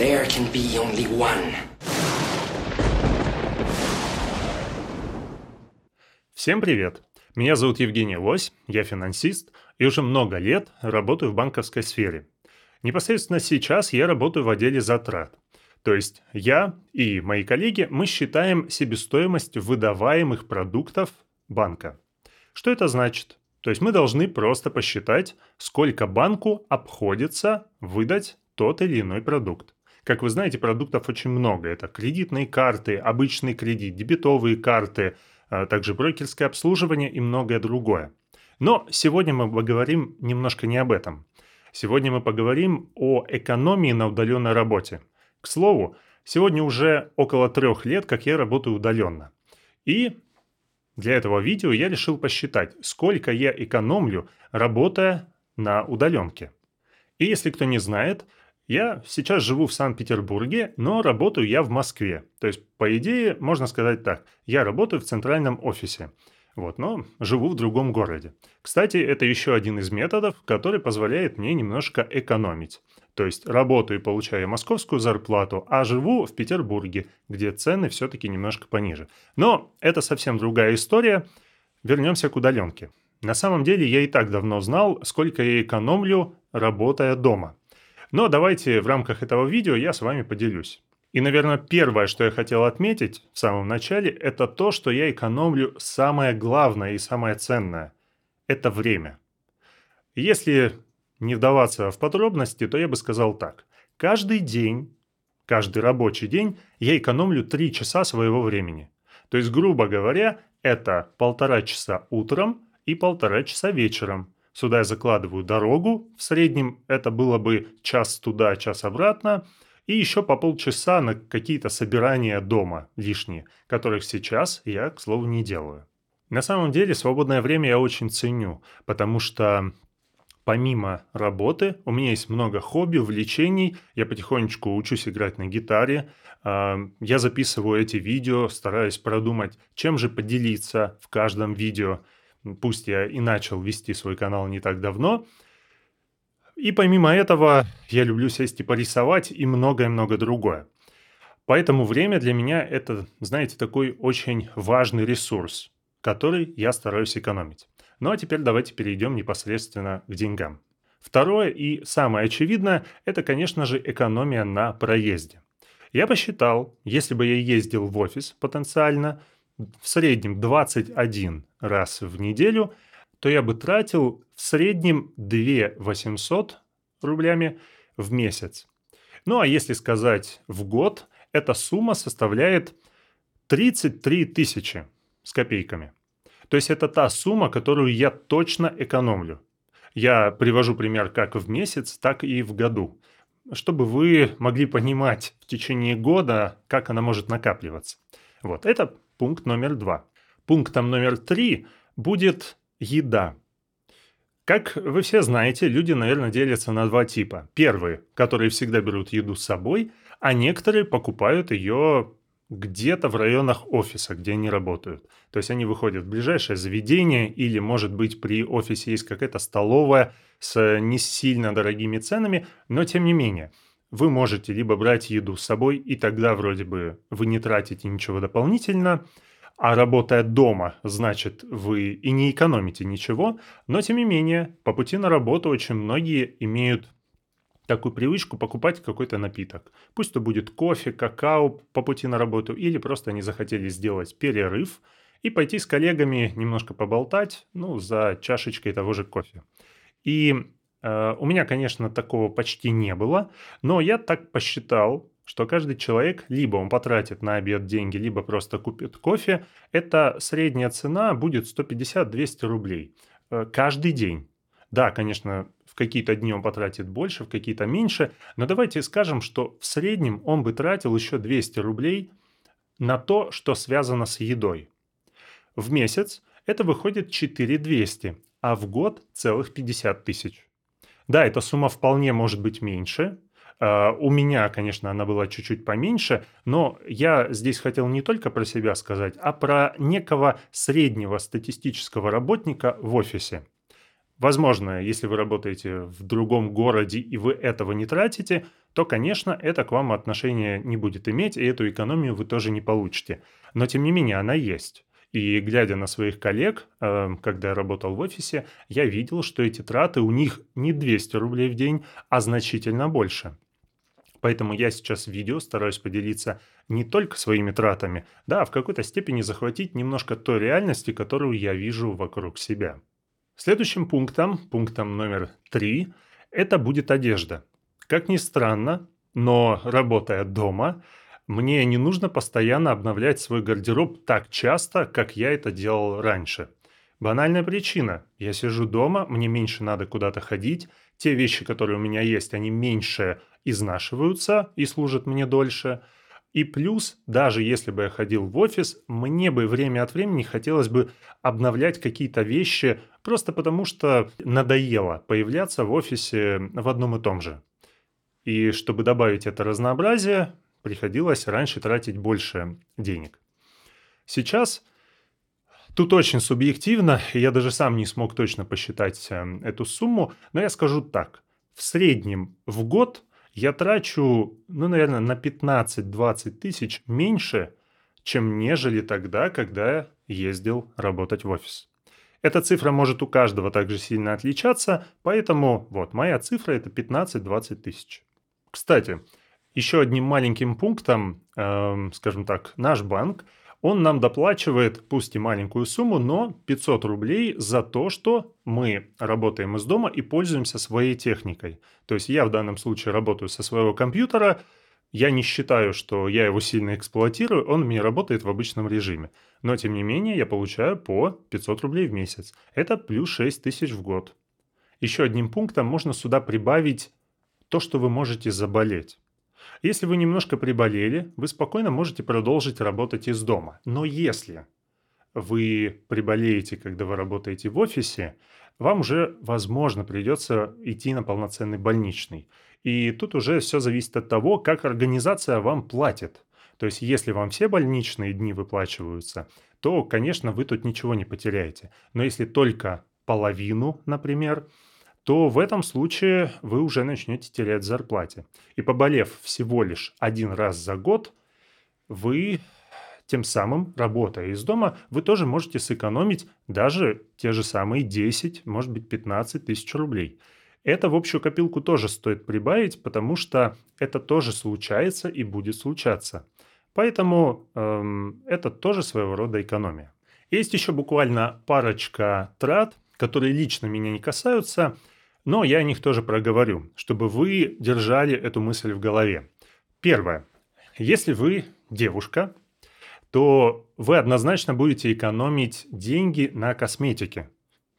There can be only one. Всем привет! Меня зовут Евгений Лось, я финансист и уже много лет работаю в банковской сфере. Непосредственно сейчас я работаю в отделе затрат. То есть я и мои коллеги, мы считаем себестоимость выдаваемых продуктов банка. Что это значит? То есть мы должны просто посчитать, сколько банку обходится выдать тот или иной продукт. Как вы знаете, продуктов очень много. Это кредитные карты, обычный кредит, дебетовые карты, а также брокерское обслуживание и многое другое. Но сегодня мы поговорим немножко не об этом. Сегодня мы поговорим о экономии на удаленной работе. К слову, сегодня уже около трех лет, как я работаю удаленно. И для этого видео я решил посчитать, сколько я экономлю, работая на удаленке. И если кто не знает, я сейчас живу в Санкт-Петербурге, но работаю я в Москве. То есть, по идее, можно сказать так, я работаю в центральном офисе. Вот, но живу в другом городе. Кстати, это еще один из методов, который позволяет мне немножко экономить. То есть работаю и получаю московскую зарплату, а живу в Петербурге, где цены все-таки немножко пониже. Но это совсем другая история. Вернемся к удаленке. На самом деле я и так давно знал, сколько я экономлю, работая дома. Но давайте в рамках этого видео я с вами поделюсь. И, наверное, первое, что я хотел отметить в самом начале, это то, что я экономлю самое главное и самое ценное. Это время. Если не вдаваться в подробности, то я бы сказал так. Каждый день, каждый рабочий день я экономлю 3 часа своего времени. То есть, грубо говоря, это полтора часа утром и полтора часа вечером – Сюда я закладываю дорогу. В среднем это было бы час туда, час обратно. И еще по полчаса на какие-то собирания дома лишние, которых сейчас я, к слову, не делаю. На самом деле свободное время я очень ценю, потому что помимо работы у меня есть много хобби, увлечений. Я потихонечку учусь играть на гитаре. А, я записываю эти видео, стараюсь продумать, чем же поделиться в каждом видео – Пусть я и начал вести свой канал не так давно. И помимо этого, я люблю сесть и порисовать и многое-много другое. Поэтому время для меня это, знаете, такой очень важный ресурс, который я стараюсь экономить. Ну а теперь давайте перейдем непосредственно к деньгам. Второе и самое очевидное – это, конечно же, экономия на проезде. Я посчитал, если бы я ездил в офис потенциально – в среднем 21 раз в неделю, то я бы тратил в среднем 2 800 рублями в месяц. Ну а если сказать в год, эта сумма составляет 33 тысячи с копейками. То есть это та сумма, которую я точно экономлю. Я привожу пример как в месяц, так и в году, чтобы вы могли понимать в течение года, как она может накапливаться. Вот это Пункт номер два. Пунктом номер три будет еда. Как вы все знаете, люди, наверное, делятся на два типа. Первые, которые всегда берут еду с собой, а некоторые покупают ее где-то в районах офиса, где они работают. То есть они выходят в ближайшее заведение или, может быть, при офисе есть какая-то столовая с не сильно дорогими ценами, но тем не менее – вы можете либо брать еду с собой, и тогда вроде бы вы не тратите ничего дополнительно, а работая дома, значит, вы и не экономите ничего, но тем не менее, по пути на работу очень многие имеют такую привычку покупать какой-то напиток. Пусть это будет кофе, какао по пути на работу, или просто они захотели сделать перерыв и пойти с коллегами немножко поболтать, ну, за чашечкой того же кофе. И Э, у меня, конечно, такого почти не было, но я так посчитал, что каждый человек либо он потратит на обед деньги, либо просто купит кофе. Это средняя цена будет 150-200 рублей э, каждый день. Да, конечно, в какие-то дни он потратит больше, в какие-то меньше, но давайте скажем, что в среднем он бы тратил еще 200 рублей на то, что связано с едой. В месяц это выходит 4200, а в год целых 50 тысяч. Да, эта сумма вполне может быть меньше. Uh, у меня, конечно, она была чуть-чуть поменьше, но я здесь хотел не только про себя сказать, а про некого среднего статистического работника в офисе. Возможно, если вы работаете в другом городе и вы этого не тратите, то, конечно, это к вам отношения не будет иметь, и эту экономию вы тоже не получите. Но, тем не менее, она есть. И глядя на своих коллег, э, когда я работал в офисе, я видел, что эти траты у них не 200 рублей в день, а значительно больше. Поэтому я сейчас в видео стараюсь поделиться не только своими тратами, да, а в какой-то степени захватить немножко той реальности, которую я вижу вокруг себя. Следующим пунктом, пунктом номер три, это будет одежда. Как ни странно, но работая дома, мне не нужно постоянно обновлять свой гардероб так часто, как я это делал раньше. Банальная причина. Я сижу дома, мне меньше надо куда-то ходить. Те вещи, которые у меня есть, они меньше изнашиваются и служат мне дольше. И плюс, даже если бы я ходил в офис, мне бы время от времени хотелось бы обновлять какие-то вещи, просто потому что надоело появляться в офисе в одном и том же. И чтобы добавить это разнообразие, приходилось раньше тратить больше денег. Сейчас тут очень субъективно, я даже сам не смог точно посчитать э, эту сумму, но я скажу так. В среднем в год я трачу, ну, наверное, на 15-20 тысяч меньше, чем нежели тогда, когда ездил работать в офис. Эта цифра может у каждого также сильно отличаться, поэтому вот моя цифра это 15-20 тысяч. Кстати, еще одним маленьким пунктом, э, скажем так, наш банк, он нам доплачивает, пусть и маленькую сумму, но 500 рублей за то, что мы работаем из дома и пользуемся своей техникой. То есть я в данном случае работаю со своего компьютера, я не считаю, что я его сильно эксплуатирую, он меня работает в обычном режиме. Но тем не менее я получаю по 500 рублей в месяц. Это плюс 6 тысяч в год. Еще одним пунктом можно сюда прибавить то, что вы можете заболеть. Если вы немножко приболели, вы спокойно можете продолжить работать из дома. Но если вы приболеете, когда вы работаете в офисе, вам уже, возможно, придется идти на полноценный больничный. И тут уже все зависит от того, как организация вам платит. То есть, если вам все больничные дни выплачиваются, то, конечно, вы тут ничего не потеряете. Но если только половину, например, то в этом случае вы уже начнете терять зарплате. И поболев всего лишь один раз за год, вы тем самым, работая из дома, вы тоже можете сэкономить даже те же самые 10, может быть 15 тысяч рублей. Это в общую копилку тоже стоит прибавить, потому что это тоже случается и будет случаться. Поэтому эм, это тоже своего рода экономия. Есть еще буквально парочка трат, которые лично меня не касаются – но я о них тоже проговорю, чтобы вы держали эту мысль в голове. Первое. Если вы девушка, то вы однозначно будете экономить деньги на косметике,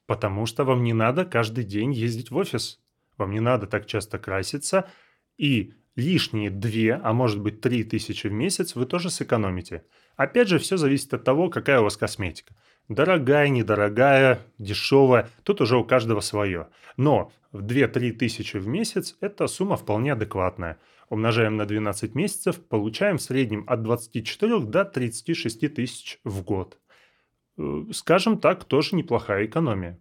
потому что вам не надо каждый день ездить в офис, вам не надо так часто краситься, и лишние 2, а может быть 3 тысячи в месяц вы тоже сэкономите. Опять же, все зависит от того, какая у вас косметика. Дорогая, недорогая, дешевая, тут уже у каждого свое. Но в 2-3 тысячи в месяц эта сумма вполне адекватная. Умножаем на 12 месяцев, получаем в среднем от 24 до 36 тысяч в год. Э, скажем так, тоже неплохая экономия.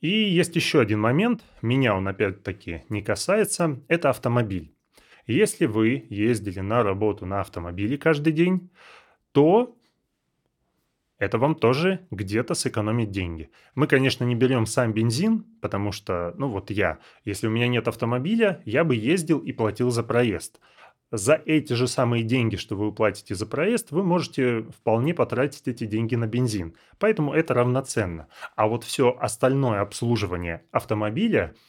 И есть еще один момент, меня он опять-таки не касается, это автомобиль. Если вы ездили на работу на автомобиле каждый день, то это вам тоже где-то сэкономит деньги. Мы, конечно, не берем сам бензин, потому что, ну вот я, если у меня нет автомобиля, я бы ездил и платил за проезд. За эти же самые деньги, что вы уплатите за проезд, вы можете вполне потратить эти деньги на бензин. Поэтому это равноценно. А вот все остальное обслуживание автомобиля –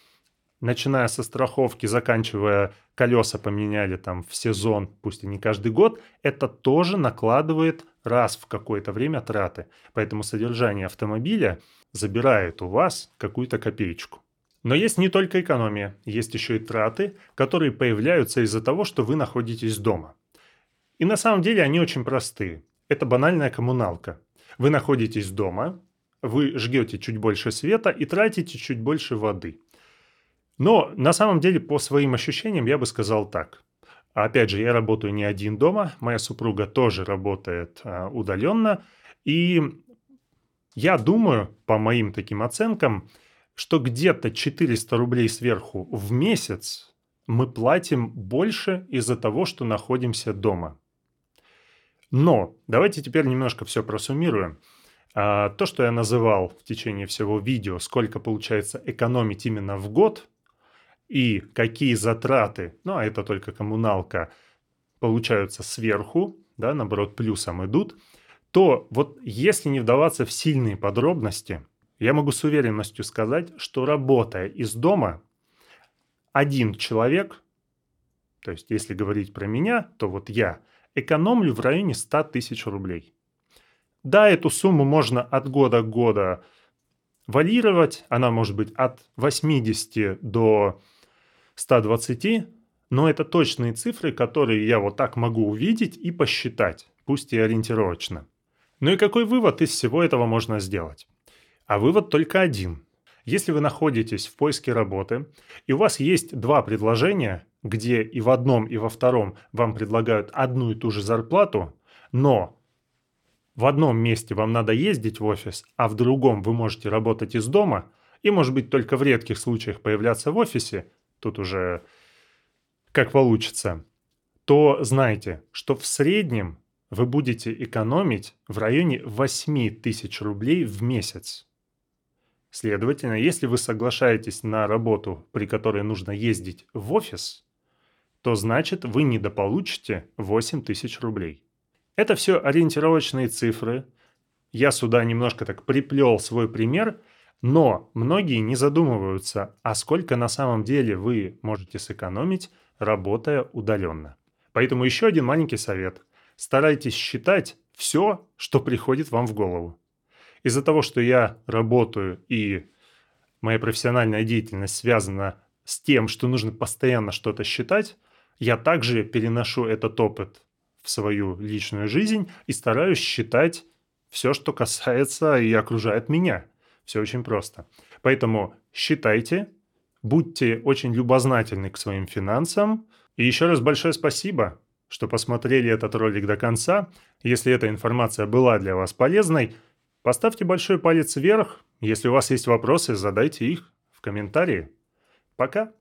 начиная со страховки, заканчивая колеса поменяли там в сезон, пусть и не каждый год, это тоже накладывает раз в какое-то время траты. Поэтому содержание автомобиля забирает у вас какую-то копеечку. Но есть не только экономия, есть еще и траты, которые появляются из-за того, что вы находитесь дома. И на самом деле они очень простые. Это банальная коммуналка. Вы находитесь дома, вы жгете чуть больше света и тратите чуть больше воды – но на самом деле по своим ощущениям я бы сказал так. Опять же, я работаю не один дома, моя супруга тоже работает а, удаленно. И я думаю, по моим таким оценкам, что где-то 400 рублей сверху в месяц мы платим больше из-за того, что находимся дома. Но давайте теперь немножко все просуммируем. А, то, что я называл в течение всего видео, сколько получается экономить именно в год, и какие затраты, ну а это только коммуналка, получаются сверху, да, наоборот, плюсом идут, то вот если не вдаваться в сильные подробности, я могу с уверенностью сказать, что работая из дома, один человек, то есть если говорить про меня, то вот я экономлю в районе 100 тысяч рублей. Да, эту сумму можно от года к году варьировать, она может быть от 80 до 120, но это точные цифры, которые я вот так могу увидеть и посчитать, пусть и ориентировочно. Ну и какой вывод из всего этого можно сделать? А вывод только один. Если вы находитесь в поиске работы, и у вас есть два предложения, где и в одном, и во втором вам предлагают одну и ту же зарплату, но в одном месте вам надо ездить в офис, а в другом вы можете работать из дома, и, может быть, только в редких случаях появляться в офисе, тут уже как получится, то знайте, что в среднем вы будете экономить в районе 8 тысяч рублей в месяц. Следовательно, если вы соглашаетесь на работу, при которой нужно ездить в офис, то значит вы недополучите 8 тысяч рублей. Это все ориентировочные цифры. Я сюда немножко так приплел свой пример, но многие не задумываются, а сколько на самом деле вы можете сэкономить, работая удаленно. Поэтому еще один маленький совет. Старайтесь считать все, что приходит вам в голову. Из-за того, что я работаю и моя профессиональная деятельность связана с тем, что нужно постоянно что-то считать, я также переношу этот опыт в свою личную жизнь и стараюсь считать все, что касается и окружает меня. Все очень просто. Поэтому считайте, будьте очень любознательны к своим финансам. И еще раз большое спасибо, что посмотрели этот ролик до конца. Если эта информация была для вас полезной – Поставьте большой палец вверх. Если у вас есть вопросы, задайте их в комментарии. Пока!